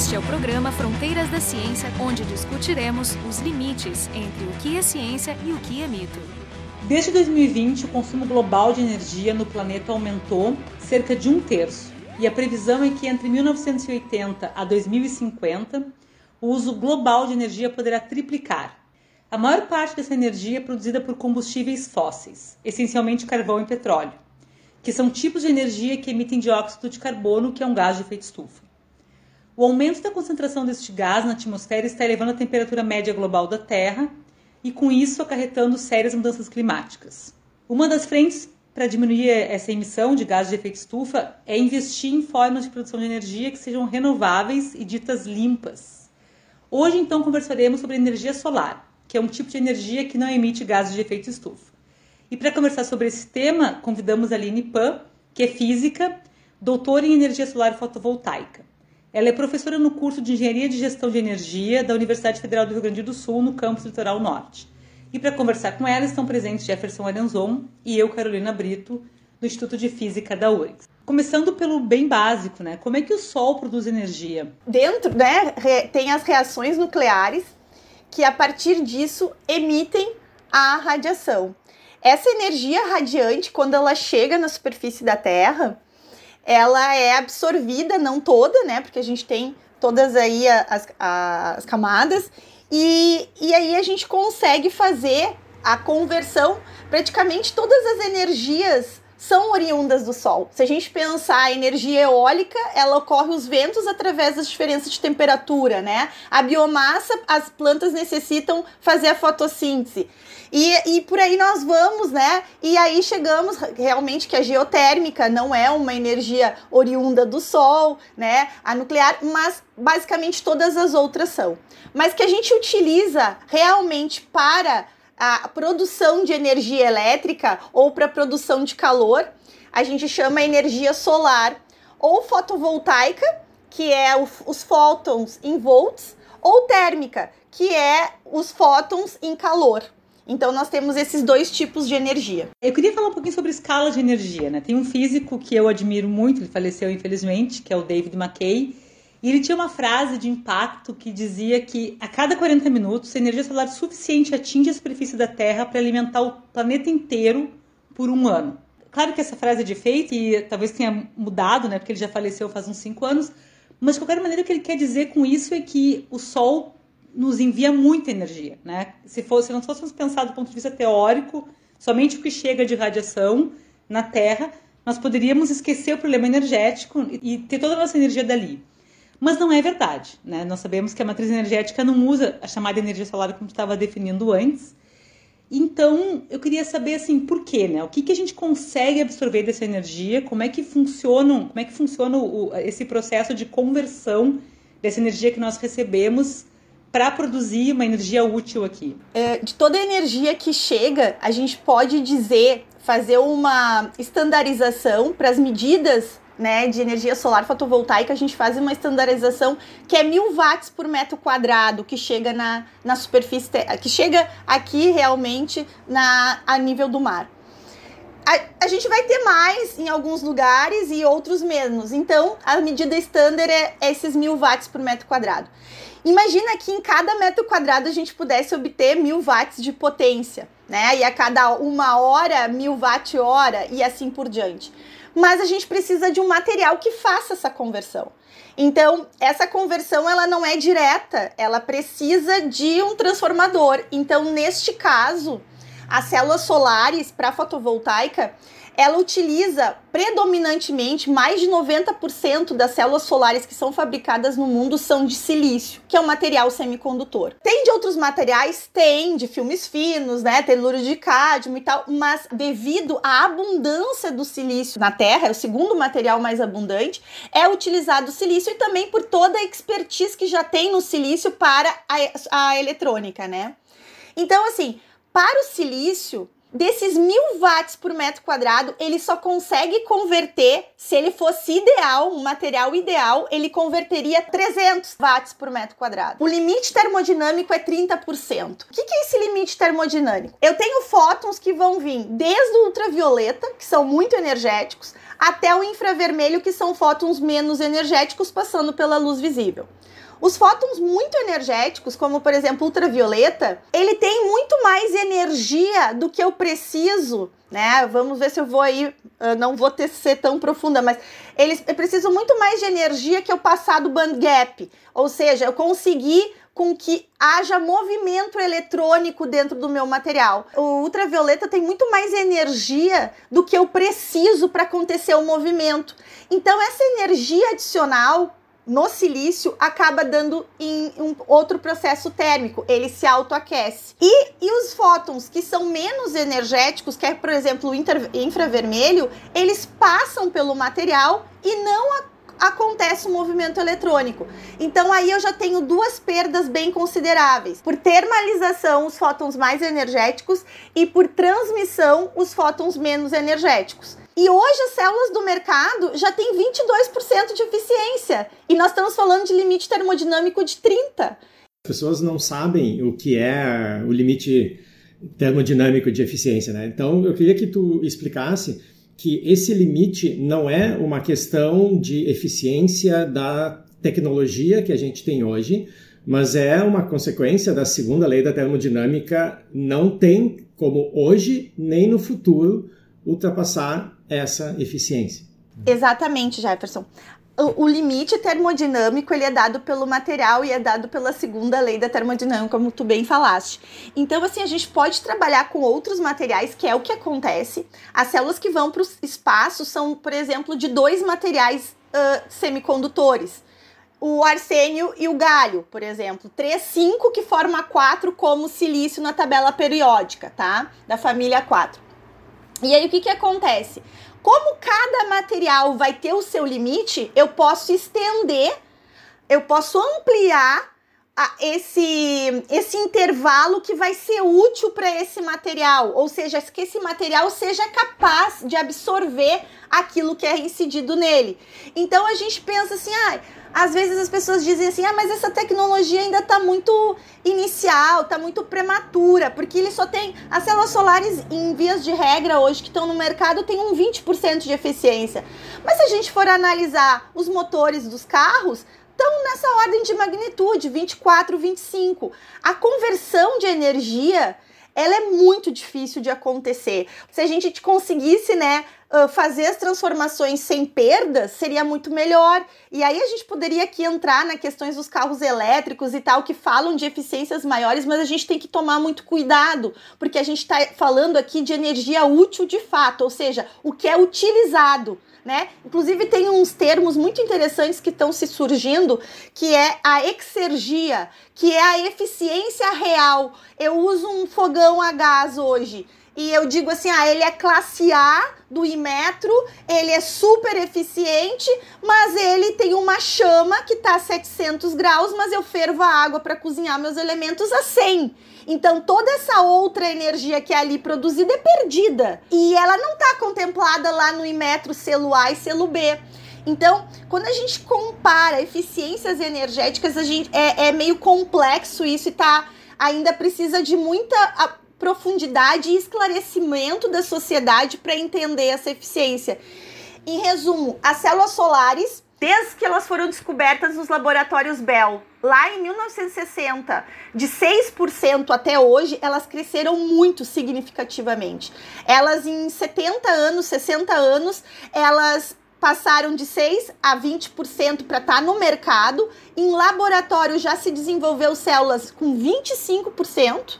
Este é o programa Fronteiras da Ciência, onde discutiremos os limites entre o que é ciência e o que é mito. Desde 2020, o consumo global de energia no planeta aumentou cerca de um terço, e a previsão é que entre 1980 a 2050, o uso global de energia poderá triplicar. A maior parte dessa energia é produzida por combustíveis fósseis, essencialmente carvão e petróleo, que são tipos de energia que emitem dióxido de carbono, que é um gás de efeito estufa. O aumento da concentração deste gás na atmosfera está elevando a temperatura média global da Terra e, com isso, acarretando sérias mudanças climáticas. Uma das frentes para diminuir essa emissão de gases de efeito estufa é investir em formas de produção de energia que sejam renováveis e ditas limpas. Hoje, então, conversaremos sobre energia solar, que é um tipo de energia que não emite gases de efeito estufa. E para conversar sobre esse tema, convidamos a Aline Pan, que é física, doutora em energia solar fotovoltaica. Ela é professora no curso de Engenharia de Gestão de Energia da Universidade Federal do Rio Grande do Sul, no campus Litoral Norte. E para conversar com ela estão presentes Jefferson Arenzon e eu, Carolina Brito, do Instituto de Física da URGS. Começando pelo bem básico, né? Como é que o Sol produz energia? Dentro, né, tem as reações nucleares que a partir disso emitem a radiação. Essa energia radiante, quando ela chega na superfície da Terra, ela é absorvida, não toda, né? Porque a gente tem todas aí as, as camadas, e, e aí a gente consegue fazer a conversão, praticamente todas as energias são oriundas do Sol. Se a gente pensar a energia eólica, ela ocorre os ventos através das diferenças de temperatura, né? A biomassa, as plantas necessitam fazer a fotossíntese. E, e por aí nós vamos, né? E aí chegamos realmente que a geotérmica não é uma energia oriunda do Sol, né? A nuclear, mas basicamente todas as outras são. Mas que a gente utiliza realmente para a produção de energia elétrica ou para produção de calor, a gente chama energia solar ou fotovoltaica, que é o, os fótons em volts, ou térmica, que é os fótons em calor. Então nós temos esses dois tipos de energia. Eu queria falar um pouquinho sobre escala de energia, né? Tem um físico que eu admiro muito, ele faleceu infelizmente, que é o David McKay, e ele tinha uma frase de impacto que dizia que a cada 40 minutos, a energia solar suficiente atinge a superfície da Terra para alimentar o planeta inteiro por um ano. Claro que essa frase é de efeito e talvez tenha mudado, né? Porque ele já faleceu faz uns 5 anos. Mas de qualquer maneira, o que ele quer dizer com isso é que o Sol nos envia muita energia, né? Se, fosse, se não fôssemos pensar do ponto de vista teórico, somente o que chega de radiação na Terra, nós poderíamos esquecer o problema energético e ter toda a nossa energia dali. Mas não é verdade. Né? Nós sabemos que a matriz energética não usa a chamada energia solar como estava definindo antes. Então, eu queria saber assim, por quê, né? O que, que a gente consegue absorver dessa energia? Como é que funciona, como é que funciona o, esse processo de conversão dessa energia que nós recebemos para produzir uma energia útil aqui? É, de toda a energia que chega, a gente pode dizer, fazer uma estandarização para as medidas né, de energia solar fotovoltaica, a gente faz uma estandarização que é mil watts por metro quadrado, que chega na, na superfície, que chega aqui realmente na, a nível do mar. A, a, gente vai ter mais em alguns lugares e outros menos. Então, a medida standard é, é esses mil watts por metro quadrado. Imagina que em cada metro quadrado a gente pudesse obter mil watts de potência, né? E a cada uma hora, mil watt hora e assim por diante mas a gente precisa de um material que faça essa conversão. Então, essa conversão ela não é direta, ela precisa de um transformador. Então, neste caso, as células solares para fotovoltaica, ela utiliza predominantemente mais de 90% das células solares que são fabricadas no mundo são de silício, que é um material semicondutor. Tem de outros materiais? Tem, de filmes finos, né? Telúrio de cádmio e tal, mas devido à abundância do silício na Terra, é o segundo material mais abundante, é utilizado o silício e também por toda a expertise que já tem no silício para a, a eletrônica, né? Então, assim, para o silício, desses mil watts por metro quadrado, ele só consegue converter, se ele fosse ideal, um material ideal, ele converteria 300 watts por metro quadrado. O limite termodinâmico é 30%. O que é esse limite termodinâmico? Eu tenho fótons que vão vir desde o ultravioleta, que são muito energéticos, até o infravermelho, que são fótons menos energéticos passando pela luz visível. Os fótons muito energéticos, como por exemplo ultravioleta, ele tem muito mais energia do que eu preciso, né? Vamos ver se eu vou aí, não vou ter ser tão profunda, mas eles precisam muito mais de energia que eu passar do band gap, ou seja, eu conseguir com que haja movimento eletrônico dentro do meu material. O ultravioleta tem muito mais energia do que eu preciso para acontecer o movimento. Então essa energia adicional no silício acaba dando em um outro processo térmico, ele se autoaquece. E, e os fótons que são menos energéticos, que é, por exemplo, o infravermelho, eles passam pelo material e não a acontece um movimento eletrônico. Então aí eu já tenho duas perdas bem consideráveis. Por termalização, os fótons mais energéticos e por transmissão, os fótons menos energéticos. E hoje as células do mercado já têm 22% de eficiência. E nós estamos falando de limite termodinâmico de 30. As pessoas não sabem o que é o limite termodinâmico de eficiência, né? Então eu queria que tu explicasse que esse limite não é uma questão de eficiência da tecnologia que a gente tem hoje, mas é uma consequência da segunda lei da termodinâmica, não tem como hoje nem no futuro ultrapassar essa eficiência. Exatamente, Jefferson. O, limite termodinâmico ele é dado pelo material e é dado pela segunda lei da termodinâmica, como tu bem falaste. Então, assim, a gente pode trabalhar com outros materiais, que é o que acontece. As células que vão para o espaço são, por exemplo, de dois materiais uh, semicondutores. O arsênio e o galho, por exemplo. 3, 5 que forma 4 como silício na tabela periódica, tá? Da família 4. E aí o que, que acontece? Como cada material vai ter o seu limite, eu posso estender, eu posso ampliar esse, esse intervalo que vai ser útil para esse material, ou seja, que esse material seja capaz de absorver aquilo que é incidido nele. Então a gente pensa assim, ah, às vezes as pessoas dizem assim: ah, mas essa tecnologia ainda está muito inicial, está muito prematura, porque ele só tem. As células solares, em vias de regra, hoje que estão no mercado, tem um 20% de eficiência. Mas se a gente for analisar os motores dos carros, estão nessa ordem de magnitude, 24, 25. A conversão de energia ela é muito difícil de acontecer. Se a gente conseguisse, né, fazer as transformações sem perdas seria muito melhor. E aí a gente poderia aqui entrar na questões dos carros elétricos e tal, que falam de eficiências maiores, mas a gente tem que tomar muito cuidado, porque a gente está falando aqui de energia útil de fato, ou seja, o que é utilizado. Né? Inclusive tem uns termos muito interessantes que estão se surgindo, que é a exergia, que é a eficiência real. Eu uso um fogão a gás hoje e eu digo assim, ah, ele é classe A do Imetro, ele é super eficiente, mas ele tem uma chama que está a 700 graus, mas eu fervo a água para cozinhar meus elementos a 100. Então toda essa outra energia que é ali produzida é perdida e ela não está contemplada lá no Imetro selo A e selo B. Então, quando a gente compara eficiências energéticas, a gente é, é meio complexo isso e tá ainda precisa de muita profundidade e esclarecimento da sociedade para entender essa eficiência. Em resumo, as células solares, desde que elas foram descobertas nos laboratórios Bell, lá em 1960, de 6% até hoje, elas cresceram muito significativamente. Elas em 70 anos, 60 anos, elas passaram de 6 a 20% para estar tá no mercado. Em laboratório já se desenvolveu células com 25%.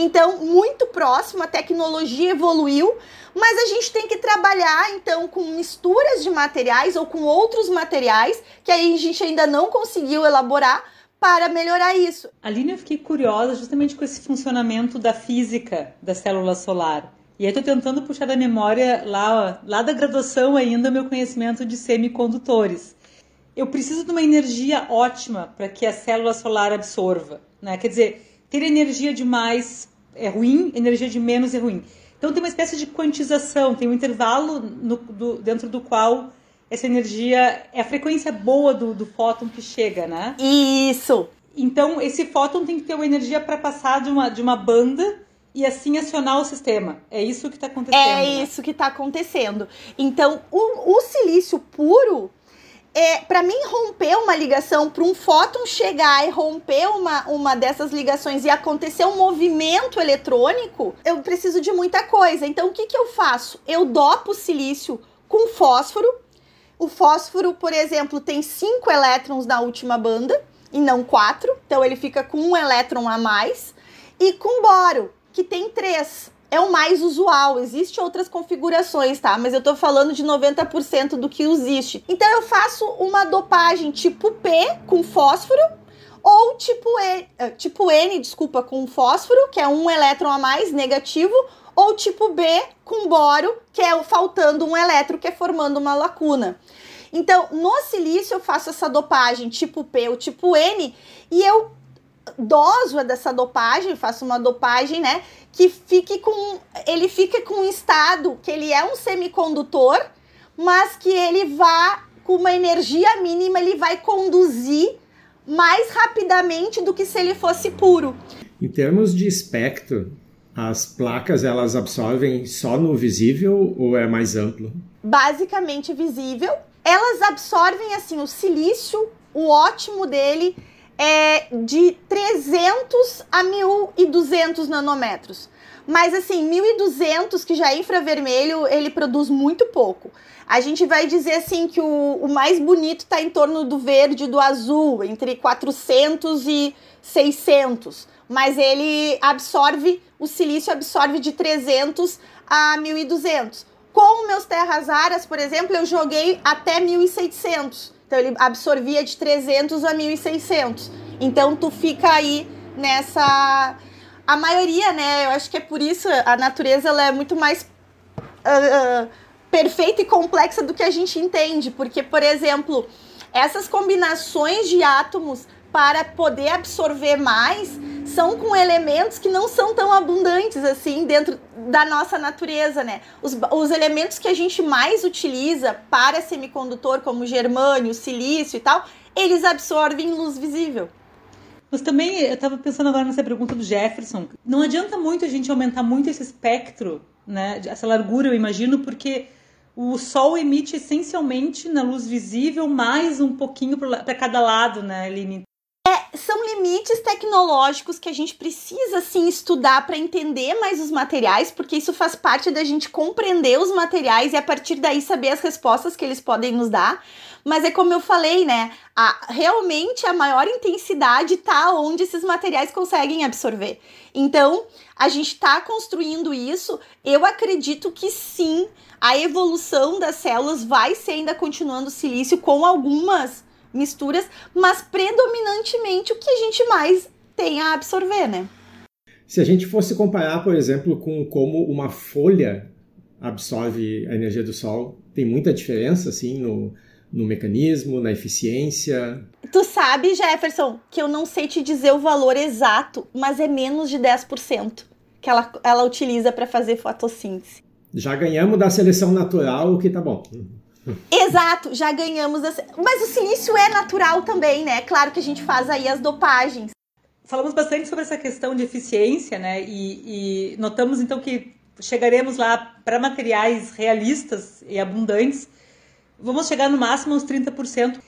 Então, muito próximo, a tecnologia evoluiu, mas a gente tem que trabalhar então com misturas de materiais ou com outros materiais que aí a gente ainda não conseguiu elaborar para melhorar isso. Aline, eu fiquei curiosa justamente com esse funcionamento da física da célula solar. E aí estou tentando puxar da memória lá, lá da graduação ainda o meu conhecimento de semicondutores. Eu preciso de uma energia ótima para que a célula solar absorva. Né? Quer dizer, ter energia demais é ruim, energia de menos é ruim. Então tem uma espécie de quantização, tem um intervalo no, do, dentro do qual essa energia é a frequência boa do, do fóton que chega, né? Isso! Então esse fóton tem que ter uma energia para passar de uma, de uma banda e assim acionar o sistema. É isso que está acontecendo. É né? isso que está acontecendo. Então, o, o silício puro é, para mim romper uma ligação, para um fóton chegar e romper uma, uma dessas ligações e acontecer um movimento eletrônico, eu preciso de muita coisa. Então, o que, que eu faço? Eu dopo o silício com fósforo. O fósforo, por exemplo, tem cinco elétrons na última banda e não quatro, então ele fica com um elétron a mais. E com boro, que tem três é o mais usual. Existem outras configurações, tá? Mas eu tô falando de 90% do que existe. Então eu faço uma dopagem tipo P com fósforo ou tipo E, eh, tipo N, desculpa, com fósforo, que é um elétron a mais negativo, ou tipo B com boro, que é faltando um elétron, que é formando uma lacuna. Então, no silício eu faço essa dopagem tipo P ou tipo N e eu doso dessa dopagem, faço uma dopagem, né, que fique com ele fica com um estado que ele é um semicondutor, mas que ele vá com uma energia mínima, ele vai conduzir mais rapidamente do que se ele fosse puro. Em termos de espectro, as placas elas absorvem só no visível ou é mais amplo? Basicamente visível. Elas absorvem assim o silício, o ótimo dele é de 300 a 1.200 nanômetros. Mas assim, 1.200, que já é infravermelho, ele produz muito pouco. A gente vai dizer assim que o, o mais bonito está em torno do verde e do azul, entre 400 e 600. Mas ele absorve, o silício absorve de 300 a 1.200. Com meus terras raras, por exemplo, eu joguei até 1.600. Então ele absorvia de 300 a 1.600. Então tu fica aí nessa a maioria, né? Eu acho que é por isso a natureza ela é muito mais uh, perfeita e complexa do que a gente entende, porque por exemplo, essas combinações de átomos para poder absorver mais são com elementos que não são tão abundantes assim dentro da nossa natureza, né? Os, os elementos que a gente mais utiliza para semicondutor, como germânio, silício e tal, eles absorvem luz visível. Mas também, eu estava pensando agora nessa pergunta do Jefferson, não adianta muito a gente aumentar muito esse espectro, né? Essa largura, eu imagino, porque o Sol emite essencialmente na luz visível mais um pouquinho para cada lado, né, Aline? É, são limites tecnológicos que a gente precisa sim estudar para entender mais os materiais, porque isso faz parte da gente compreender os materiais e a partir daí saber as respostas que eles podem nos dar. Mas é como eu falei, né? A, realmente a maior intensidade está onde esses materiais conseguem absorver. Então, a gente está construindo isso. Eu acredito que sim, a evolução das células vai ser ainda continuando silício com algumas misturas, mas predominantemente o que a gente mais tem a absorver, né? Se a gente fosse comparar, por exemplo, com como uma folha absorve a energia do sol, tem muita diferença, assim, no, no mecanismo, na eficiência? Tu sabe, Jefferson, que eu não sei te dizer o valor exato, mas é menos de 10% que ela, ela utiliza para fazer fotossíntese. Já ganhamos da seleção natural, o que tá bom. Exato, já ganhamos. A... Mas o silício é natural também, né? Claro que a gente faz aí as dopagens. Falamos bastante sobre essa questão de eficiência, né? E, e notamos então que chegaremos lá para materiais realistas e abundantes. Vamos chegar no máximo uns 30%.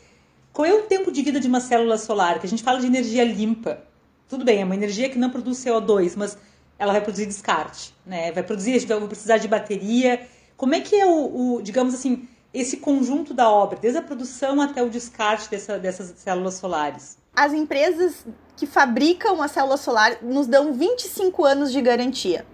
Qual é o tempo de vida de uma célula solar? Que a gente fala de energia limpa. Tudo bem, é uma energia que não produz CO2, mas ela vai produzir descarte, né? Vai produzir, a gente vai precisar de bateria. Como é que é o, o digamos assim, esse conjunto da obra, desde a produção até o descarte dessa, dessas células solares? As empresas que fabricam a célula solar nos dão 25 anos de garantia.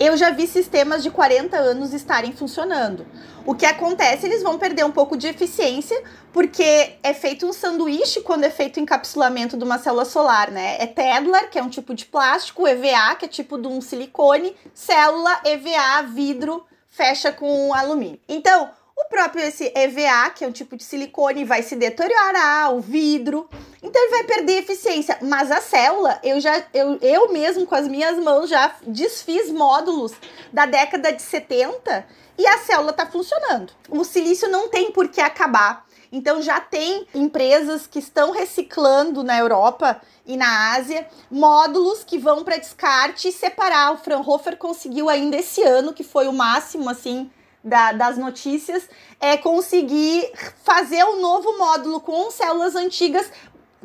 Eu já vi sistemas de 40 anos estarem funcionando. O que acontece, eles vão perder um pouco de eficiência, porque é feito um sanduíche quando é feito o encapsulamento de uma célula solar, né? É Tedlar, que é um tipo de plástico, EVA, que é tipo de um silicone, célula, EVA, vidro, fecha com alumínio. Então, o próprio esse EVA, que é um tipo de silicone, vai se deteriorar, o vidro. Então ele vai perder eficiência. Mas a célula, eu já eu, eu mesmo com as minhas mãos já desfiz módulos da década de 70 e a célula está funcionando. O silício não tem por que acabar. Então já tem empresas que estão reciclando na Europa e na Ásia módulos que vão para descarte e separar. O Fraunhofer conseguiu ainda esse ano, que foi o máximo assim da, das notícias, é conseguir fazer o um novo módulo com células antigas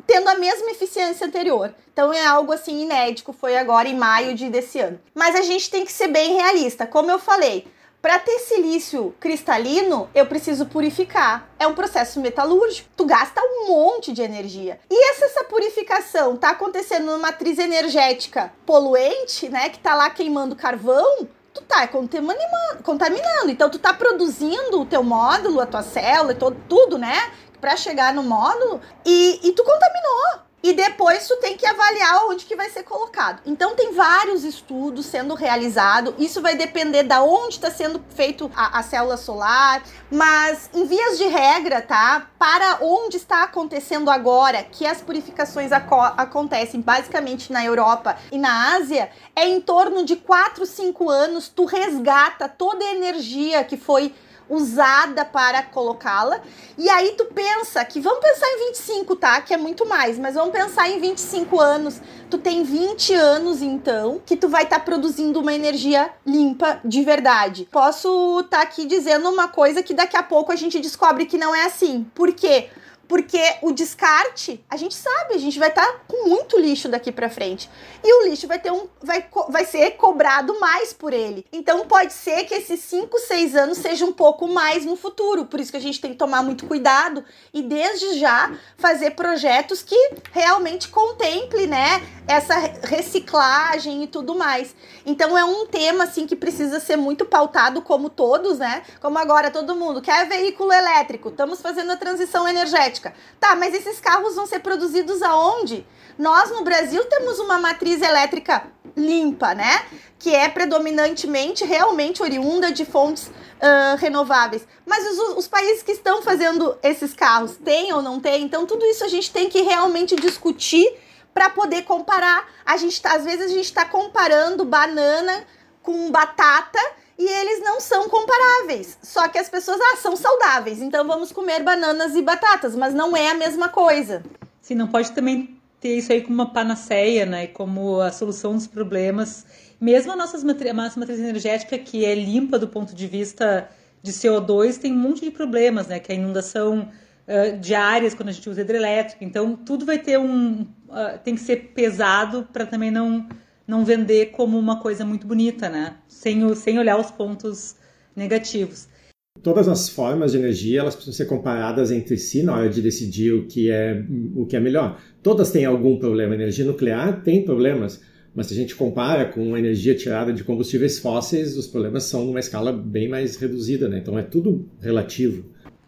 tendo a mesma eficiência anterior. Então é algo assim inédito, foi agora em maio de desse ano. Mas a gente tem que ser bem realista, como eu falei. Para ter silício cristalino, eu preciso purificar. É um processo metalúrgico. Tu gasta um monte de energia. E se essa purificação tá acontecendo numa matriz energética poluente, né, que tá lá queimando carvão, tu tá contaminando. Então tu tá produzindo o teu módulo, a tua célula, todo, tudo, né? Para chegar no módulo e, e tu contaminou e depois tu tem que avaliar onde que vai ser colocado. Então tem vários estudos sendo realizados, isso vai depender da onde está sendo feito a, a, célula solar, mas em vias de regra, tá? Para onde está acontecendo agora, que as purificações aco acontecem basicamente na Europa e na Ásia, é em torno de 4, 5 anos tu resgata toda a energia que foi usada para colocá-la. E aí tu pensa que vamos pensar em 25, tá? Que é muito mais, mas vamos pensar em 25 anos. Tu tem 20 anos então que tu vai estar tá produzindo uma energia limpa de verdade. Posso estar tá aqui dizendo uma coisa que daqui a pouco a gente descobre que não é assim. Por quê? Porque o descarte, a gente sabe, a gente vai estar tá com muito lixo daqui para frente. E o lixo vai ter um vai, vai ser cobrado mais por ele. Então pode ser que esses 5, 6 anos seja um pouco mais no futuro. Por isso que a gente tem que tomar muito cuidado e desde já fazer projetos que realmente contemple, né, essa reciclagem e tudo mais. Então é um tema assim que precisa ser muito pautado como todos, né? Como agora todo mundo quer veículo elétrico, estamos fazendo a transição energética. Tá, mas esses carros vão ser produzidos aonde? Nós no Brasil temos uma matriz elétrica limpa, né? Que é predominantemente realmente oriunda de fontes uh, renováveis. Mas os, os, países que estão fazendo esses carros têm ou não têm? Então, tudo isso a gente tem que realmente discutir para poder comparar. A gente tá, às vezes a gente está comparando banana com batata e eles não são comparáveis. Só que as pessoas ah, são saudáveis, então vamos comer bananas e batatas, mas não é a mesma coisa. Sim, não pode também ter isso aí como uma panaceia, né? Como a solução dos problemas. Mesmo a nossa matriz, energética, que é limpa do ponto de vista de CO2, tem um monte de problemas, né? Que é a inundação uh, de áreas quando a gente usa hidrelétrico. Então, tudo vai ter um. Uh, tem que ser pesado para também não, não vender como uma coisa muito bonita, né? Sem, sem olhar os pontos negativos. Todas as formas de energia elas precisam ser comparadas entre si na hora de decidir o que é o que é melhor. Todas têm algum problema. A energia nuclear tem problemas, mas se a gente compara com a energia tirada de combustíveis fósseis, os problemas são numa escala bem mais reduzida, né? Então é tudo relativo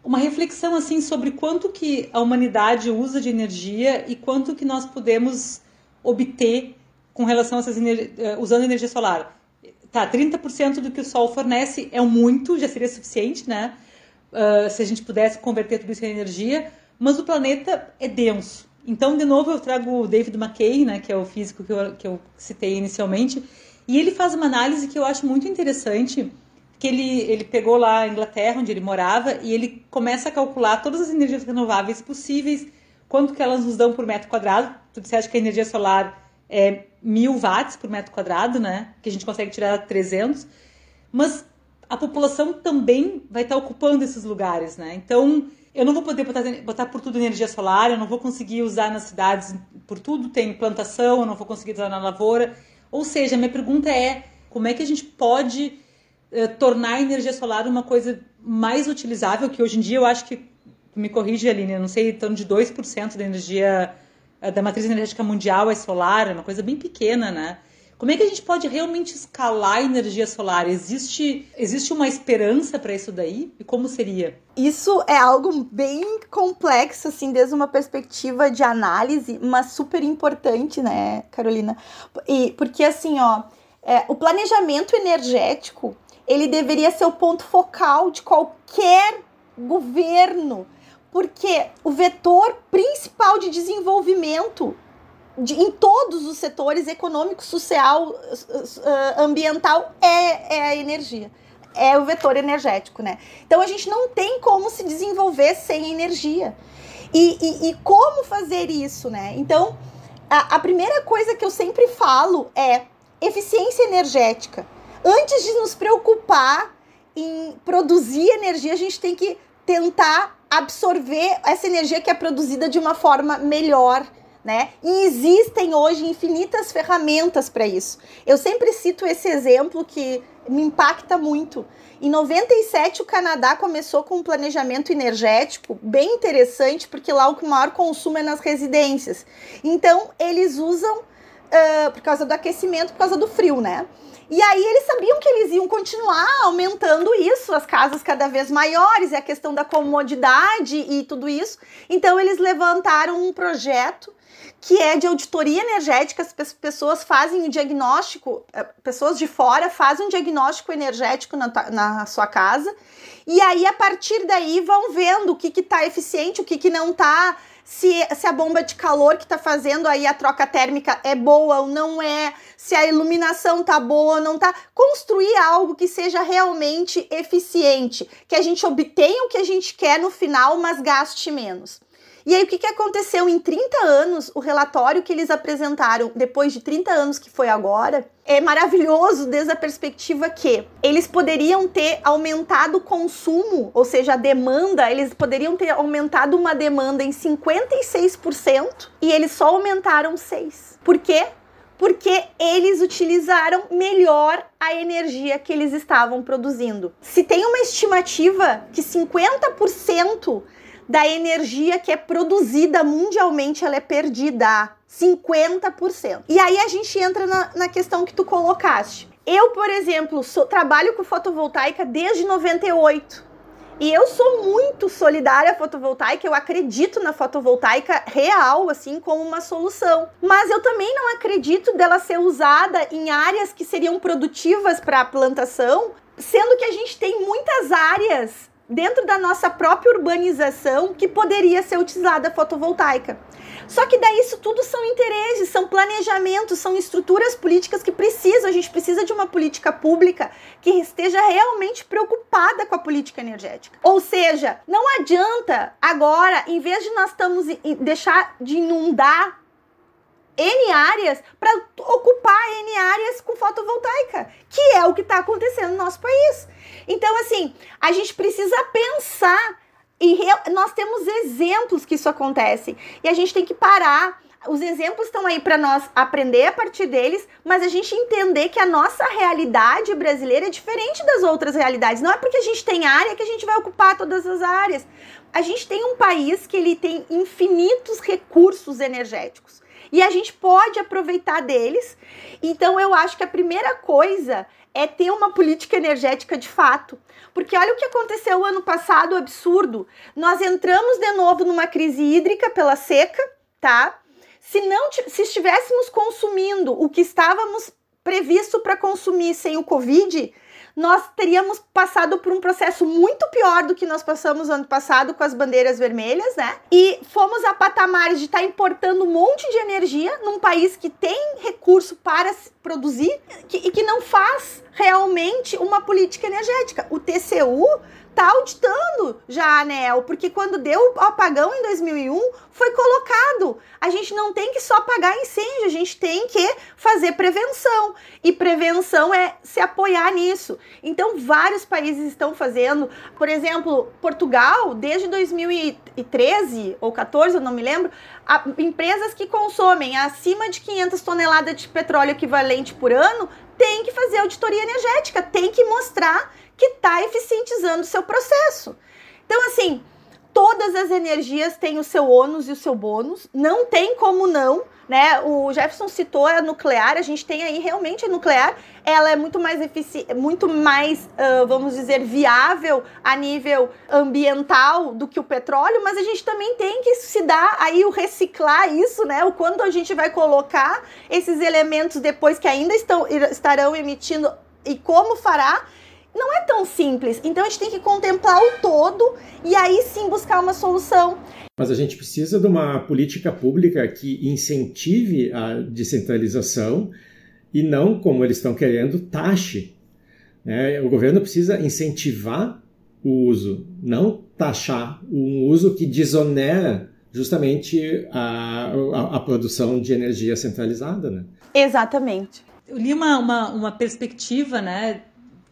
uma reflexão assim sobre quanto que a humanidade usa de energia e quanto que nós podemos obter com relação a essas eh, usando energia solar. Tá, 30% do que o sol fornece é muito, já seria suficiente, né? Uh, se a gente pudesse converter tudo isso em energia, mas o planeta é denso. Então, de novo, eu trago o David McKay, né, que é o físico que eu, que eu citei inicialmente, e ele faz uma análise que eu acho muito interessante, que ele, ele pegou lá a Inglaterra, onde ele morava, e ele começa a calcular todas as energias renováveis possíveis, quanto que elas nos dão por metro quadrado. Tu disseste que a energia solar é mil watts por metro quadrado, né? Que a gente consegue tirar 300. Mas a população também vai estar ocupando esses lugares, né? Então, eu não vou poder botar, botar por tudo energia solar, eu não vou conseguir usar nas cidades por tudo, tem plantação, eu não vou conseguir usar na lavoura. Ou seja, minha pergunta é, como é que a gente pode eh, tornar a energia solar uma coisa mais utilizável, que hoje em dia eu acho que, me corrige, Aline, eu não sei, então de 2% da energia, eh, da matriz energética mundial é solar, é uma coisa bem pequena, né? Como é que a gente pode realmente escalar a energia solar? Existe, existe uma esperança para isso daí? E como seria? Isso é algo bem complexo, assim, desde uma perspectiva de análise, mas super importante, né, Carolina? E porque assim, ó, é, o planejamento energético ele deveria ser o ponto focal de qualquer governo, porque o vetor principal de desenvolvimento de, em todos os setores econômico, social, ambiental é, é a energia. é o vetor energético, né? Então a gente não tem como se desenvolver sem energia. E, e, e como fazer isso, né? Então, a, a primeira coisa que eu sempre falo é eficiência energética. Antes de nos preocupar em produzir energia, a gente tem que tentar absorver essa energia que é produzida de uma forma melhor, né? E existem hoje infinitas ferramentas para isso. Eu sempre cito esse exemplo que me impacta muito. Em 97, o Canadá começou com um planejamento energético bem interessante, porque lá o maior consumo é nas residências. Então, eles usam, uh, por causa do aquecimento, por causa do frio, né? E aí eles sabiam que eles iam continuar aumentando isso, as casas cada vez maiores, e a questão da comodidade e tudo isso. Então eles levantaram um projeto que é de auditoria energética, as pessoas fazem o diagnóstico, eh, pessoas de fora fazem um diagnóstico energético na, na sua casa, e aí a partir daí vão vendo o que está eficiente, o que, que não está, se, se a bomba de calor que está fazendo aí a troca térmica é boa ou não é, se a iluminação tá boa ou não tá. Construir algo que seja realmente eficiente, que a gente obtenha o que a gente quer no final, mas gaste menos. E aí, o que, que aconteceu em 30 anos? O relatório que eles apresentaram depois de 30 anos, que foi agora, é maravilhoso desde a perspectiva que eles poderiam ter aumentado o consumo, ou seja, a demanda, eles poderiam ter aumentado uma demanda em 56% e eles só aumentaram 6%. Por quê? porque eles utilizaram melhor a energia que eles estavam produzindo. Se tem uma estimativa que 50% da energia que é produzida mundialmente ela é perdida. 50%. E aí a gente entra na, na questão que tu colocaste. Eu, por exemplo, sou, trabalho com fotovoltaica desde 98. E eu sou muito solidária à fotovoltaica, eu acredito na fotovoltaica real, assim, como uma solução. Mas eu também não acredito dela ser usada em áreas que seriam produtivas para a plantação, sendo que a gente tem muitas áreas dentro da nossa própria urbanização que poderia ser utilizada fotovoltaica. Só que daí isso tudo são interesses, são planejamentos, são estruturas políticas que precisam, a gente precisa de uma política pública que esteja realmente preocupada com a política energética. Ou seja, não adianta agora, em vez de nós estamos deixar de inundar N áreas para ocupar N áreas com fotovoltaica, que é o que está acontecendo no nosso país. Então, assim, a gente precisa pensar e nós temos exemplos que isso acontece e a gente tem que parar. Os exemplos estão aí para nós aprender a partir deles, mas a gente entender que a nossa realidade brasileira é diferente das outras realidades. Não é porque a gente tem área que a gente vai ocupar todas as áreas. A gente tem um país que ele tem infinitos recursos energéticos e a gente pode aproveitar deles. Então eu acho que a primeira coisa é ter uma política energética de fato. Porque olha o que aconteceu ano passado, absurdo. Nós entramos de novo numa crise hídrica pela seca, tá? Se não se estivéssemos consumindo o que estávamos previsto para consumir sem o Covid, nós teríamos passado por um processo muito pior do que nós passamos ano passado com as bandeiras vermelhas, né? E fomos a patamares de estar tá importando um monte de energia num país que tem recurso para produzir e que não faz realmente uma política energética. O TCU tá auditando já a ANEL, porque quando deu o apagão em 2001, foi colocado. A gente não tem que só apagar incêndio, a gente tem que fazer prevenção. E prevenção é se apoiar nisso. Então, vários países estão fazendo. Por exemplo, Portugal, desde 2013 ou 14, eu não me lembro, a, empresas que consomem acima de 500 toneladas de petróleo equivalente por ano têm que fazer auditoria energética, tem que mostrar que está eficientizando o seu processo. Então, assim, todas as energias têm o seu ônus e o seu bônus, não tem como não, né? O Jefferson citou a nuclear, a gente tem aí realmente a nuclear, ela é muito mais eficiente, muito mais, uh, vamos dizer, viável a nível ambiental do que o petróleo, mas a gente também tem que se dar aí o reciclar isso, né? O quando a gente vai colocar esses elementos depois que ainda estão, estarão emitindo e como fará não é tão simples. Então a gente tem que contemplar o todo e aí sim buscar uma solução. Mas a gente precisa de uma política pública que incentive a descentralização e não, como eles estão querendo, taxe. Né? O governo precisa incentivar o uso, não taxar um uso que desonera justamente a, a, a produção de energia centralizada. Né? Exatamente. Eu li uma, uma, uma perspectiva né,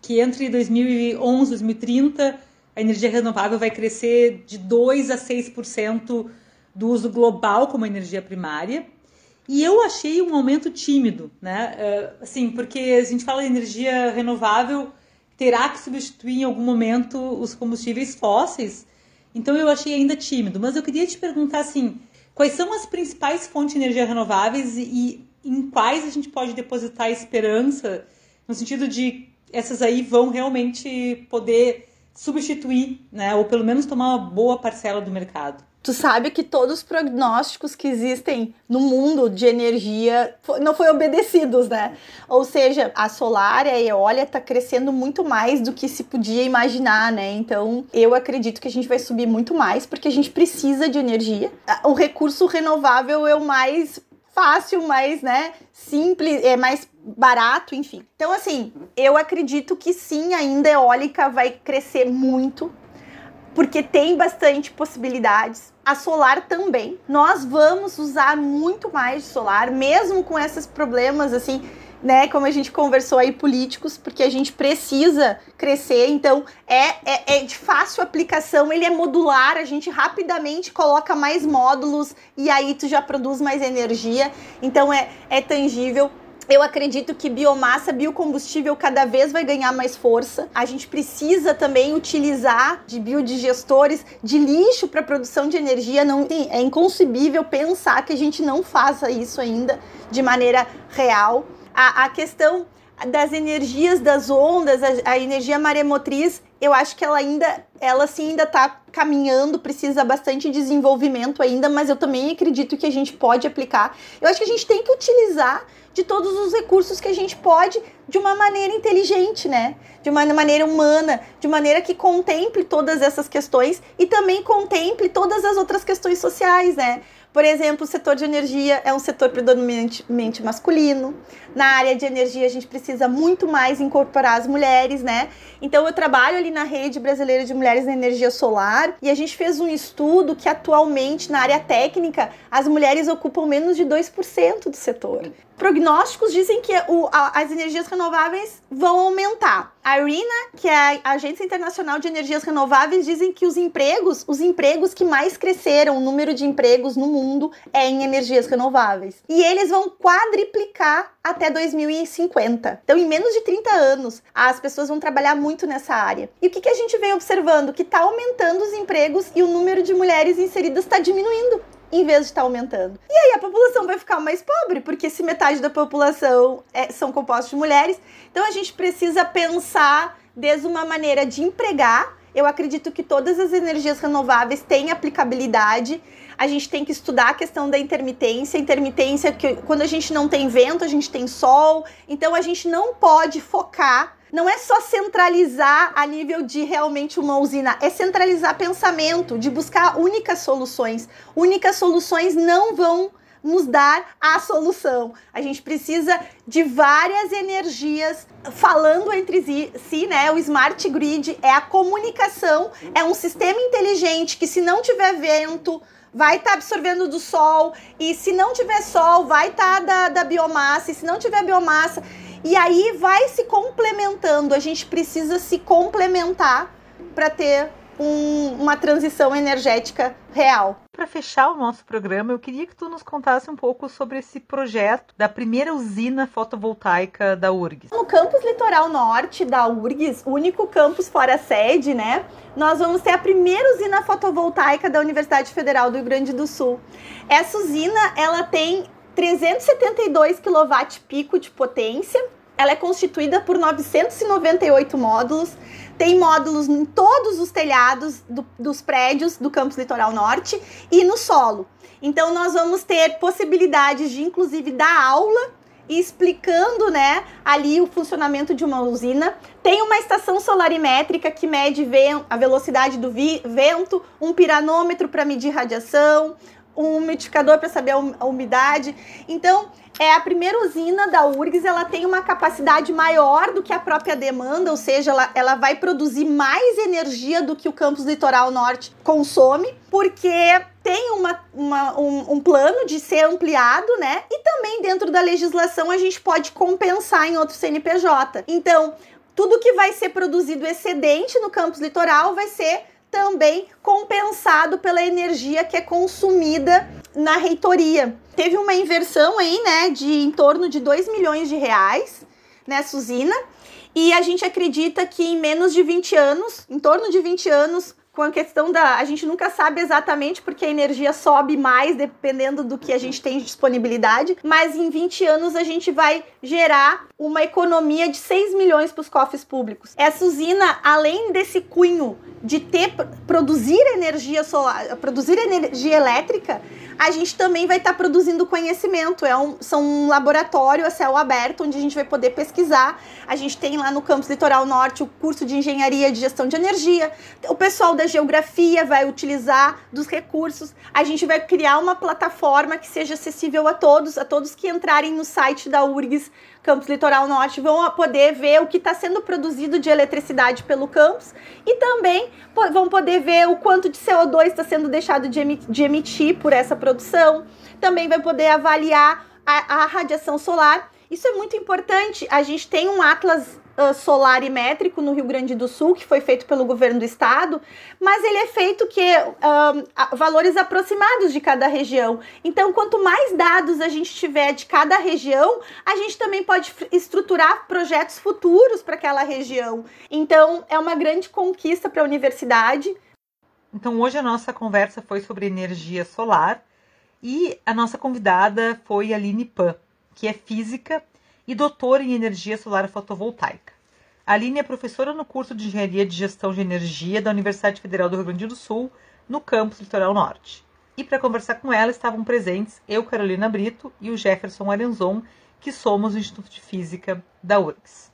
que entre 2011 e 2030 a energia renovável vai crescer de 2 a 6% do uso global como energia primária. E eu achei um aumento tímido, né? Uh, assim, porque a gente fala de energia renovável, terá que substituir em algum momento os combustíveis fósseis. Então eu achei ainda tímido. Mas eu queria te perguntar assim, quais são as principais fontes de energia renováveis e em quais a gente pode depositar esperança, no sentido de essas aí vão realmente poder substituir, né, ou pelo menos tomar uma boa parcela do mercado. Tu sabe que todos os prognósticos que existem no mundo de energia não foi obedecidos, né? Ou seja, a solar e a eólica está crescendo muito mais do que se podia imaginar, né? Então, eu acredito que a gente vai subir muito mais porque a gente precisa de energia. O recurso renovável é o mais fácil, mais, né, simples, é mais barato, enfim. Então, assim, eu acredito que sim, ainda a eólica vai crescer muito, porque tem bastante possibilidades. A solar também. Nós vamos usar muito mais solar, mesmo com esses problemas, assim, né, como a gente conversou aí, políticos, porque a gente precisa crescer, então é, é, é, de fácil aplicação, ele é modular, a gente rapidamente coloca mais módulos e aí tu já produz mais energia, então é, é tangível. Eu acredito que biomassa, biocombustível cada vez vai ganhar mais força. A gente precisa também utilizar de biodigestores de lixo para produção de energia. Não é inconcebível pensar que a gente não faça isso ainda de maneira real a, a questão das energias das ondas, a, a, energia maremotriz, eu acho que ela ainda, ela sim ainda está caminhando, precisa bastante desenvolvimento ainda, mas eu também acredito que a gente pode aplicar. Eu acho que a gente tem que utilizar de todos os recursos que a gente pode de uma maneira inteligente, né? De uma maneira humana, de maneira que contemple todas essas questões e também contemple todas as outras questões sociais, né? Por exemplo, o setor de energia é um setor predominantemente masculino. Na área de energia, a gente precisa muito mais incorporar as mulheres, né? Então, eu trabalho ali na Rede Brasileira de Mulheres na Energia Solar e a gente fez um estudo que atualmente, na área técnica, as mulheres ocupam menos de 2% do setor. Prognósticos dizem que o, a, as energias renováveis vão aumentar. A IRENA, que é a Agência Internacional de Energias Renováveis, dizem que os empregos, os empregos que mais cresceram, o número de empregos no mundo é em energias renováveis. E eles vão quadriplicar até 2050. Então, em menos de 30 anos, as pessoas vão trabalhar muito nessa área. E o que, que a gente vem observando? Que está aumentando os empregos e o número de mulheres inseridas está diminuindo em vez de estar tá aumentando. E aí a população vai ficar mais pobre, porque se metade da população é, são compostos de mulheres, então a gente precisa pensar desde uma maneira de empregar. Eu acredito que todas as energias renováveis têm aplicabilidade. A gente tem que estudar a questão da intermitência. Intermitência, que quando a gente não tem vento, a gente tem sol. Então a gente não pode focar não é só centralizar a nível de realmente uma usina, é centralizar pensamento, de buscar únicas soluções. Únicas soluções não vão nos dar a solução. A gente precisa de várias energias falando entre si, né? O smart grid é a comunicação, é um sistema inteligente que se não tiver vento, vai estar tá absorvendo do sol, e se não tiver sol, vai estar tá da, da biomassa, e se não tiver biomassa, e aí vai se complementando. A gente precisa se complementar para ter um, uma transição energética real. Para fechar o nosso programa, eu queria que tu nos contasse um pouco sobre esse projeto da primeira usina fotovoltaica da URGS. No campus litoral norte da URGS, único campus fora sede, né? Nós vamos ter a primeira usina fotovoltaica da Universidade Federal do Rio Grande do Sul. Essa usina, ela tem 372 kW de potência. Ela é constituída por 998 módulos. Tem módulos em todos os telhados do, dos prédios do campus Litoral Norte e no solo. Então nós vamos ter possibilidades de inclusive dar aula explicando, né, ali o funcionamento de uma usina. Tem uma estação solarimétrica que mede a velocidade do vento, um piranômetro para medir radiação, um umidificador para saber a umidade. Então, é a primeira usina da URGS, ela tem uma capacidade maior do que a própria demanda, ou seja, ela, ela vai produzir mais energia do que o campus litoral norte consome, porque tem uma, uma um, um, plano de ser ampliado, né? E também dentro da legislação a gente pode compensar em outro CNPJ. Então, tudo que vai ser produzido excedente no campus litoral vai ser também compensado pela energia que é consumida na reitoria. Teve uma inversão aí, né, de em torno de 2 milhões de reais nessa usina, e a gente acredita que em menos de 20 anos, em torno de 20 anos, com a questão da. A gente nunca sabe exatamente porque a energia sobe mais dependendo do que a gente tem de disponibilidade, mas em 20 anos a gente vai gerar uma economia de 6 milhões para os cofres públicos. Essa usina, além desse cunho de ter produzir energia solar, produzir energia elétrica, a gente também vai estar tá produzindo conhecimento. É um, são um laboratório a céu aberto onde a gente vai poder pesquisar. A gente tem lá no campus Litoral Norte o curso de engenharia de gestão de energia. O pessoal da geografia vai utilizar dos recursos. A gente vai criar uma plataforma que seja acessível a todos, a todos que entrarem no site da URGS Campus Litoral Norte vão poder ver o que está sendo produzido de eletricidade pelo campus e também vão poder ver o quanto de CO2 está sendo deixado de emitir, de emitir por essa produção. Também vai poder avaliar a, a radiação solar. Isso é muito importante. A gente tem um atlas uh, solar e métrico no Rio Grande do Sul, que foi feito pelo governo do estado, mas ele é feito que uh, valores aproximados de cada região. Então, quanto mais dados a gente tiver de cada região, a gente também pode estruturar projetos futuros para aquela região. Então, é uma grande conquista para a universidade. Então, hoje a nossa conversa foi sobre energia solar e a nossa convidada foi a Aline Pan, que é física e doutora em energia solar fotovoltaica. Aline é professora no curso de Engenharia de Gestão de Energia da Universidade Federal do Rio Grande do Sul, no campus Litoral Norte. E para conversar com ela estavam presentes eu, Carolina Brito, e o Jefferson Arenzon, que somos o Instituto de Física da URGS.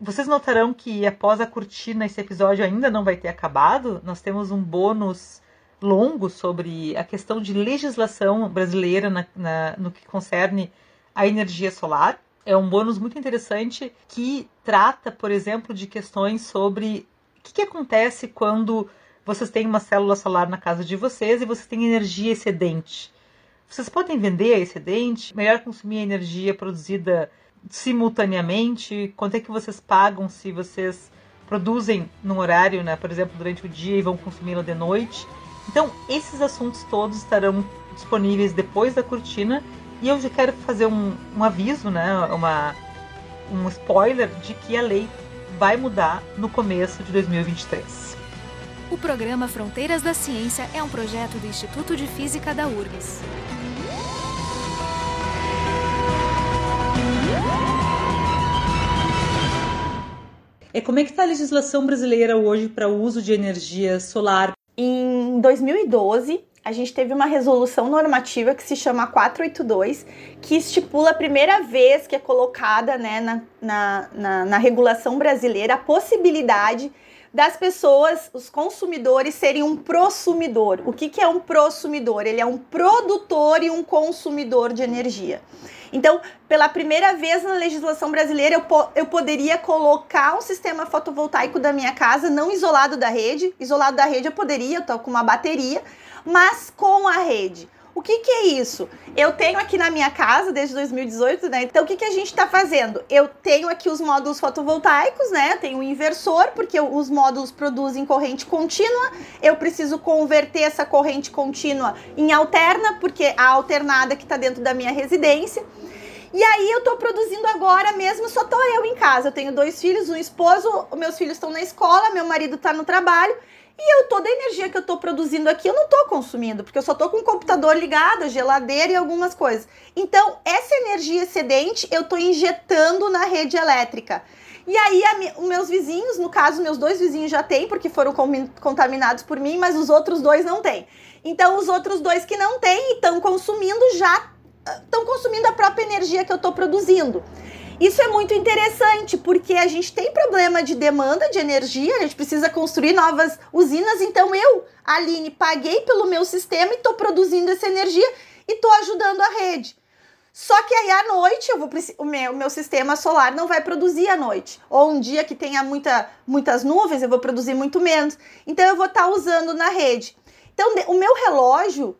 Vocês notarão que após a cortina esse episódio ainda não vai ter acabado. Nós temos um bônus longo sobre a questão de legislação brasileira na, na, no que concerne a energia solar é um bônus muito interessante que trata, por exemplo, de questões sobre o que, que acontece quando vocês têm uma célula solar na casa de vocês e vocês têm energia excedente. Vocês podem vender a excedente? Melhor consumir a energia produzida simultaneamente? Quanto é que vocês pagam se vocês produzem num horário, né, por exemplo, durante o dia e vão consumi-la de noite? Então, esses assuntos todos estarão disponíveis depois da cortina e eu já quero fazer um, um aviso, né, uma, um spoiler de que a lei vai mudar no começo de 2023. O programa Fronteiras da Ciência é um projeto do Instituto de Física da URGS. É como é que está a legislação brasileira hoje para o uso de energia solar? Em 2012, a gente teve uma resolução normativa que se chama 482, que estipula a primeira vez que é colocada né, na, na, na, na regulação brasileira a possibilidade das pessoas, os consumidores, serem um prosumidor. O que, que é um prosumidor? Ele é um produtor e um consumidor de energia. Então, pela primeira vez na legislação brasileira, eu, po eu poderia colocar um sistema fotovoltaico da minha casa, não isolado da rede. Isolado da rede eu poderia, eu tô com uma bateria, mas com a rede. O que, que, é isso? Eu tenho aqui na minha casa desde 2018, né? Então o que, que a gente está fazendo? Eu tenho aqui os módulos fotovoltaicos, né? Tenho um inversor, porque os módulos produzem corrente contínua. Eu preciso converter essa corrente contínua em alterna, porque a alternada que está dentro da minha residência. E aí eu tô produzindo agora mesmo, só tô eu em casa. Eu tenho dois filhos, um esposo, meus filhos estão na escola, meu marido tá no trabalho. E eu toda a energia que eu estou produzindo aqui eu não estou consumindo, porque eu só estou com o computador ligado, geladeira e algumas coisas. Então, essa energia excedente eu estou injetando na rede elétrica. E aí, a, os meus vizinhos, no caso, meus dois vizinhos já têm, porque foram contaminados por mim, mas os outros dois não têm. Então, os outros dois que não têm e estão consumindo já estão consumindo a própria energia que eu estou produzindo. Isso é muito interessante, porque a gente tem problema de demanda de energia, a gente precisa construir novas usinas, então eu, Aline, paguei pelo meu sistema e estou produzindo essa energia e estou ajudando a rede. Só que aí à noite eu vou o meu, meu sistema solar não vai produzir à noite. Ou um dia que tenha muita, muitas nuvens, eu vou produzir muito menos. Então eu vou estar tá usando na rede. Então o meu relógio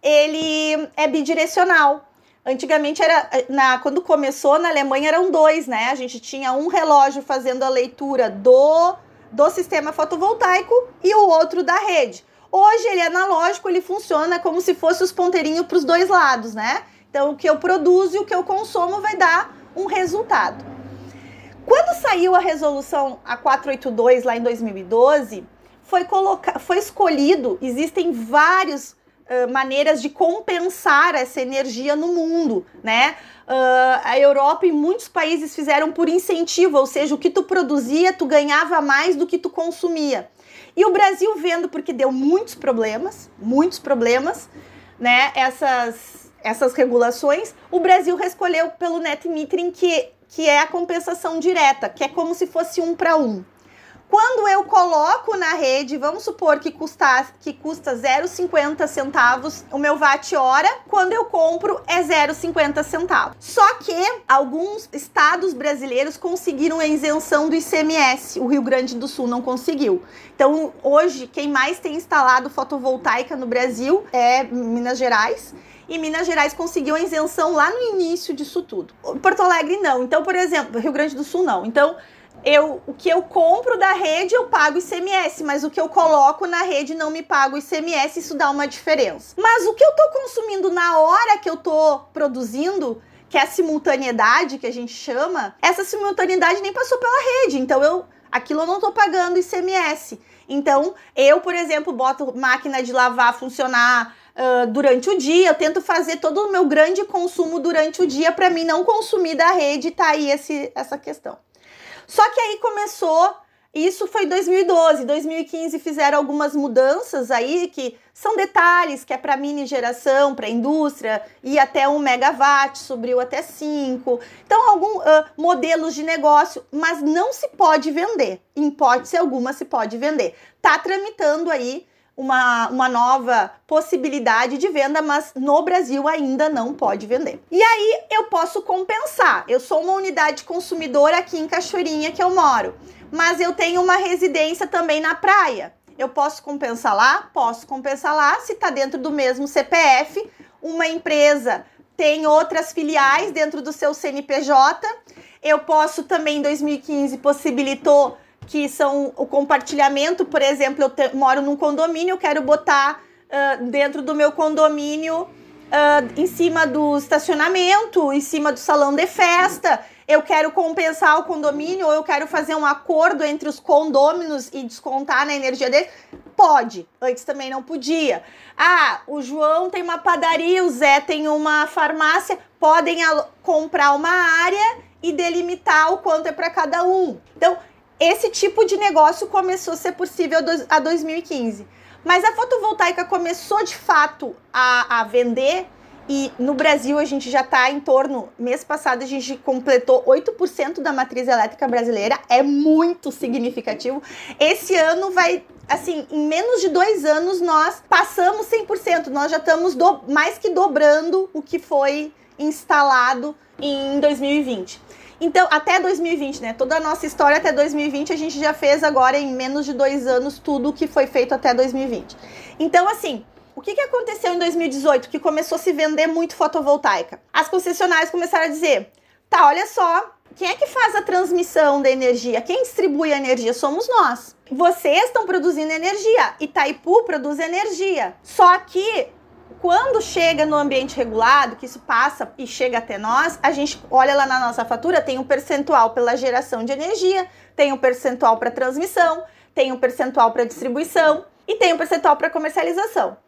ele é bidirecional. Antigamente era na quando começou na Alemanha eram dois, né? A gente tinha um relógio fazendo a leitura do do sistema fotovoltaico e o outro da rede. Hoje ele é analógico, ele funciona como se fosse os ponteirinhos para os dois lados, né? Então, o que eu produzo e o que eu consumo vai dar um resultado. Quando saiu a resolução a 482 lá em 2012, foi, coloca... foi escolhido, existem várias maneiras de compensar essa energia no mundo, né? Uh, a Europa e muitos países fizeram por incentivo, ou seja, o que tu produzia, tu ganhava mais do que tu consumia. E o Brasil vendo, porque deu muitos problemas, muitos problemas, né? Essas essas regulações, o Brasil escolheu pelo net metering, que, que é a compensação direta, que é como se fosse um para um. Quando eu coloco na rede, vamos supor que, custar, que custa 0,50 centavos o meu watt-hora, quando eu compro é 0,50 centavos. Só que alguns estados brasileiros conseguiram a isenção do ICMS, o Rio Grande do Sul não conseguiu. Então, hoje, quem mais tem instalado fotovoltaica no Brasil é Minas Gerais e Minas Gerais conseguiu a isenção lá no início disso tudo. Porto Alegre não. Então, por exemplo, Rio Grande do Sul não. Então, eu, o que eu compro da rede eu pago ICMS, mas o que eu coloco na rede não me pago ICMS, isso dá uma diferença. Mas o que eu tô consumindo na hora que eu tô produzindo, que é a simultaneidade que a gente chama, essa simultaneidade nem passou pela rede, então eu aquilo eu não tô pagando ICMS. Então, eu, por exemplo, boto máquina de lavar funcionar uh, durante o dia, eu tento fazer todo o meu grande consumo durante o dia para mim não consumir da rede, tá aí esse, essa questão. Só que aí começou isso foi 2012, 2015 fizeram algumas mudanças aí que são detalhes que é para mini geração, para indústria e até 1 megawatt, subiu até 5. Então alguns uh, modelos de negócio, mas não se pode vender. Em hipótese alguma se pode vender. Tá tramitando aí uma, uma nova possibilidade de venda, mas no Brasil ainda não pode vender. E aí eu posso compensar. Eu sou uma unidade consumidora aqui em Cachoeirinha que eu moro, mas eu tenho uma residência também na praia. Eu posso compensar lá? Posso compensar lá se está dentro do mesmo CPF. Uma empresa tem outras filiais dentro do seu CNPJ. Eu posso também, em 2015, possibilitou que são o compartilhamento, por exemplo, eu te, moro num condomínio, eu quero botar uh, dentro do meu condomínio, uh, em cima do estacionamento, em cima do salão de festa, eu quero compensar o condomínio ou eu quero fazer um acordo entre os condôminos e descontar na energia dele. Pode, antes também não podia. Ah, o João tem uma padaria, o Zé tem uma farmácia, podem comprar uma área e delimitar o quanto é para cada um. Então, esse tipo de negócio começou a ser possível a 2015. Mas a fotovoltaica começou de fato a, a vender e no Brasil a gente já está em torno, mês passado a gente completou 8% da matriz elétrica brasileira, é muito significativo. Esse ano vai, assim, em menos de dois anos nós passamos 100%, nós já estamos do, mais que dobrando o que foi instalado em 2020. Então, até 2020, né? Toda a nossa história até 2020 a gente já fez agora em menos de dois anos tudo o que foi feito até 2020. Então, assim, o que, que aconteceu em 2018 que começou a se vender muito fotovoltaica? As concessionárias começaram a dizer: tá, olha só, quem é que faz a transmissão da energia? Quem distribui a energia? Somos nós. Vocês estão produzindo energia. Itaipu produz energia. Só que quando chega no ambiente regulado, que isso passa e chega até nós, a gente olha lá na nossa fatura, tem um percentual pela geração de energia, tem um percentual para transmissão, tem um percentual para distribuição e tem um percentual para comercialização.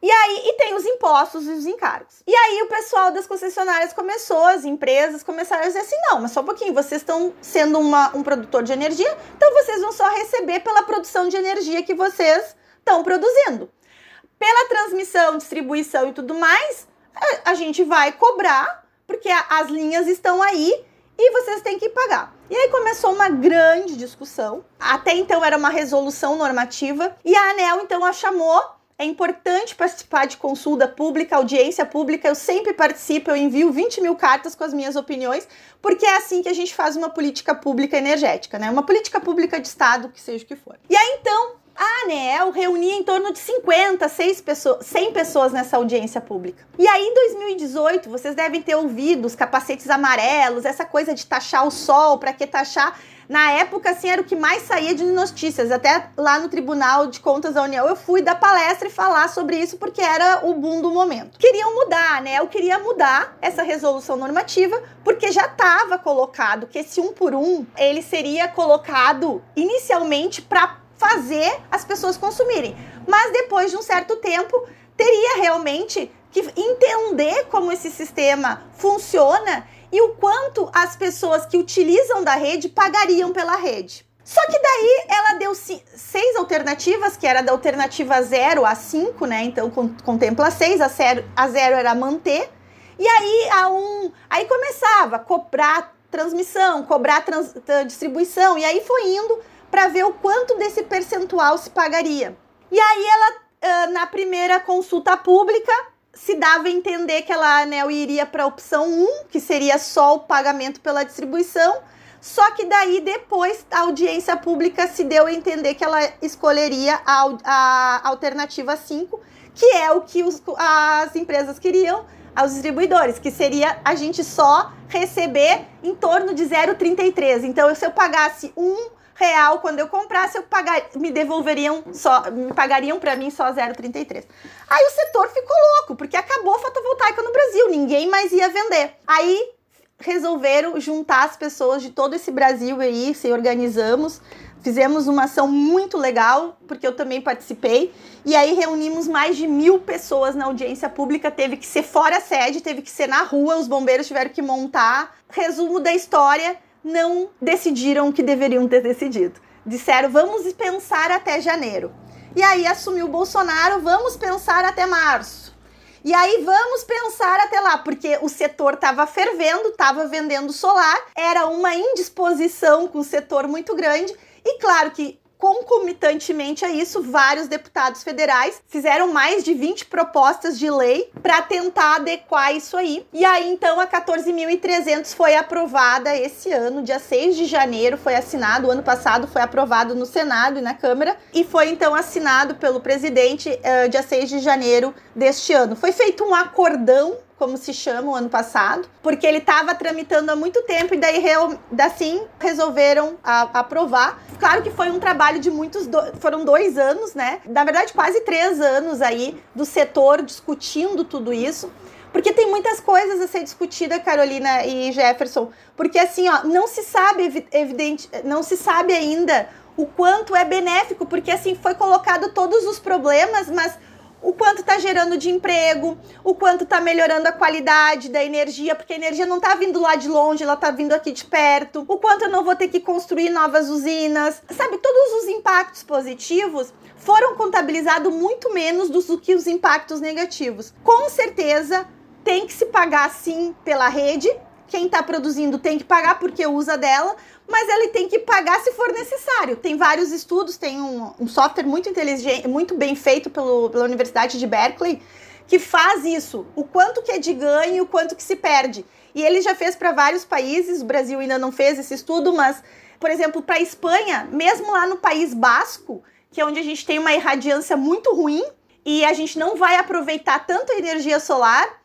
E aí, e tem os impostos e os encargos. E aí o pessoal das concessionárias começou, as empresas começaram a dizer assim: não, mas só um pouquinho, vocês estão sendo uma, um produtor de energia, então vocês vão só receber pela produção de energia que vocês estão produzindo pela transmissão, distribuição e tudo mais, a, gente vai cobrar, porque as linhas estão aí e vocês têm que pagar. E aí começou uma grande discussão. Até então era uma resolução normativa e a ANEL então a chamou é importante participar de consulta pública, audiência pública. Eu sempre participo, eu envio 20 mil cartas com as minhas opiniões, porque é assim que a gente faz uma política pública energética, né? Uma política pública de Estado, que seja o que for. E aí então, a ANEEL reunia em torno de 50, 6 pessoas, 100 pessoas nessa audiência pública. E aí, em 2018, vocês devem ter ouvido os capacetes amarelos, essa coisa de taxar o sol, para que taxar? Na época, assim, era o que mais saía de notícias. Até lá no Tribunal de Contas da União, eu fui dar palestra e falar sobre isso porque era o boom do momento. Queriam mudar, né? Eu queria mudar essa resolução normativa porque já estava colocado que esse um por um, ele seria colocado inicialmente para fazer as pessoas consumirem. Mas depois de um certo tempo, teria realmente que entender como esse sistema funciona e o quanto as pessoas que utilizam da rede pagariam pela rede. Só que daí ela deu seis alternativas, que era da alternativa 0 a 5, né? Então contempla seis, a 0 a zero era manter. E aí a um, aí começava a cobrar transmissão, cobrar trans, distribuição, e aí foi indo para ver o quanto desse percentual se pagaria. E aí ela, na primeira consulta pública, se dava a entender que ela anel iria para a opção 1, que seria só o pagamento pela distribuição, só que daí depois a audiência pública se deu a entender que ela escolheria a, a alternativa 5, que é o que os, as empresas queriam, aos distribuidores, que seria a gente só receber em torno de 0,33. Então, se eu pagasse um real quando eu comprasse, eu pagar, me devolveriam só, me pagariam para mim só 0,33. Aí o setor ficou louco, porque acabou a fotovoltaica no Brasil, ninguém mais ia vender. Aí resolveram juntar as pessoas de todo esse Brasil aí, se organizamos, fizemos uma ação muito legal, porque eu também participei, e aí reunimos mais de mil pessoas na audiência pública, teve que ser fora a sede, teve que ser na rua, os bombeiros tiveram que montar. Resumo da história, não decidiram o que deveriam ter decidido. Disseram, vamos pensar até janeiro. E aí assumiu o Bolsonaro, vamos pensar até março. E aí vamos pensar até lá, porque o setor estava fervendo, estava vendendo solar, era uma indisposição com o setor muito grande. E claro que Concomitantemente a isso, vários deputados federais fizeram mais de 20 propostas de lei para tentar adequar isso aí. E aí, então, a 14.300 foi aprovada esse ano, dia 6 de janeiro, foi assinado. O ano passado foi aprovado no Senado e na Câmara, e foi então assinado pelo presidente uh, dia 6 de janeiro deste ano. Foi feito um acordão como se chama o ano passado, porque ele estava tramitando há muito tempo e daí assim resolveram a, aprovar. Claro que foi um trabalho de muitos, do, foram dois anos, né? Na verdade, quase três anos aí do setor discutindo tudo isso. Porque tem muitas coisas a ser discutida, Carolina e Jefferson. Porque assim, ó, não se sabe evidente, não se sabe ainda o quanto é benéfico, porque assim foi colocado todos os problemas, mas o quanto está gerando de emprego, o quanto está melhorando a qualidade da energia, porque a energia não está vindo lá de longe, ela está vindo aqui de perto, o quanto eu não vou ter que construir novas usinas, sabe? Todos os impactos positivos foram contabilizados muito menos do que os impactos negativos. Com certeza tem que se pagar sim pela rede, quem está produzindo tem que pagar porque usa dela, mas ele tem que pagar se for necessário. Tem vários estudos, tem um, um software muito inteligente, muito bem feito pelo, pela Universidade de Berkeley, que faz isso. O quanto que é de ganho e o quanto que se perde. E ele já fez para vários países, o Brasil ainda não fez esse estudo, mas, por exemplo, para a Espanha, mesmo lá no País Basco, que é onde a gente tem uma irradiância muito ruim e a gente não vai aproveitar tanto a energia solar,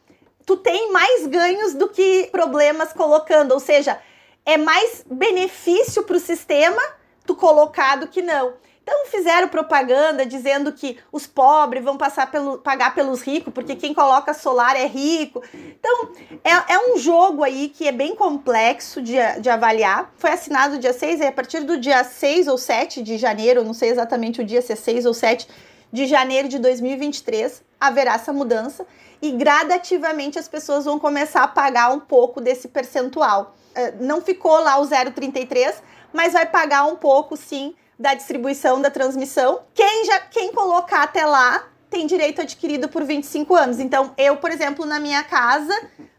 tu tem mais ganhos do que problemas colocando, ou seja, é mais benefício para o sistema tu colocar do que não. Então fizeram propaganda dizendo que os pobres vão passar pelo, pagar pelos ricos, porque quem coloca solar é rico. Então é, é um jogo aí que é bem complexo de, de avaliar. Foi assinado dia 6, e a partir do dia 6 ou 7 de janeiro, não sei exatamente o dia, se é 6 ou 7 de janeiro de 2023, haverá essa mudança e gradativamente as pessoas vão começar a pagar um pouco desse percentual. É, não ficou lá o 0,33, mas vai pagar um pouco sim da distribuição da transmissão. Quem já quem colocar até lá tem direito adquirido por 25 anos. Então, eu, por exemplo, na minha casa,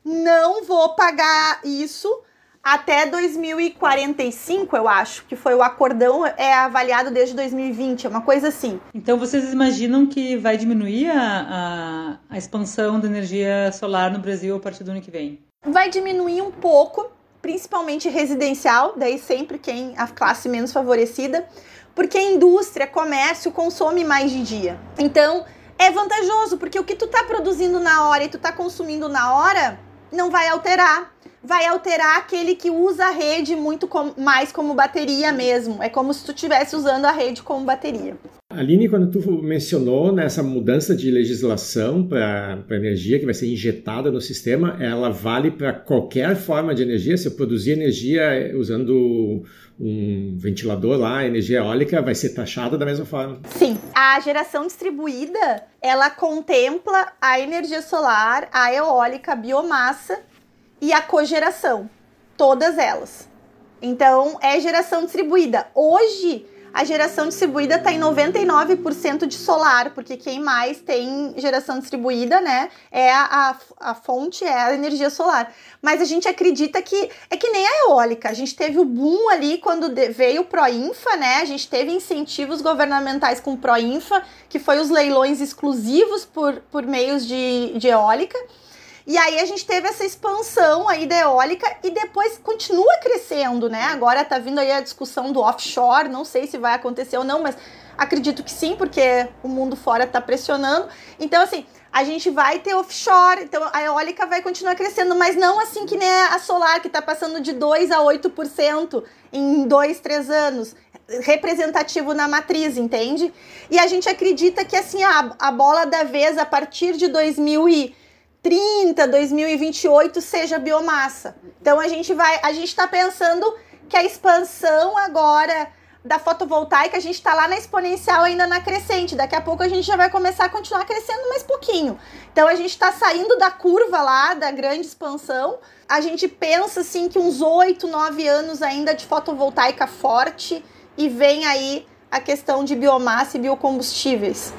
não vou pagar isso até 2045, eu acho, que foi o acordão, é avaliado desde 2020, é uma coisa assim. Então vocês imaginam que vai diminuir a, a, a expansão da energia solar no Brasil a partir do ano que vem? Vai diminuir um pouco, principalmente residencial, daí sempre quem a classe menos favorecida, porque indústria, comércio consome mais de dia. Então, é vantajoso, porque o que tu tá produzindo na hora e tu tá consumindo na hora não vai alterar. Vai alterar aquele que usa a rede muito com, mais como bateria mesmo. É como se tu estivesse usando a rede como bateria. Aline, quando tu mencionou nessa mudança de legislação para energia que vai ser injetada no sistema, ela vale para qualquer forma de energia? Se eu produzir energia usando um ventilador lá, energia eólica, vai ser taxada da mesma forma? Sim. A geração distribuída, ela contempla a energia solar, a eólica, a biomassa e a cogeração. Todas elas. Então, é geração distribuída. Hoje, a geração distribuída está em 99% de solar, porque quem mais tem geração distribuída, né, é a, a, a, fonte, é a energia solar. Mas a gente acredita que é que nem a eólica. A gente teve o boom ali quando veio o Proinfa, né? A gente teve incentivos governamentais com o Proinfa, que foi os leilões exclusivos por, por meios de, de eólica. E aí a gente teve essa expansão aí da eólica e depois continua crescendo, né? Agora tá vindo aí a discussão do offshore, não sei se vai acontecer ou não, mas acredito que sim, porque o mundo fora tá pressionando. Então, assim, a gente vai ter offshore, então a eólica vai continuar crescendo, mas não assim que nem a solar, que tá passando de 2 a 8% em 2, 3 anos representativo na matriz, entende? E a gente acredita que assim a, a bola da vez a partir de 2000 e 2030, 2028 seja biomassa. Então a gente vai, a gente está pensando que a expansão agora da fotovoltaica, a gente está lá na exponencial ainda na crescente. Daqui a pouco a gente já vai começar a continuar crescendo mais pouquinho. Então a gente está saindo da curva lá da grande expansão. A gente pensa assim que uns 8, 9 anos ainda de fotovoltaica forte e vem aí a questão de biomassa e biocombustíveis.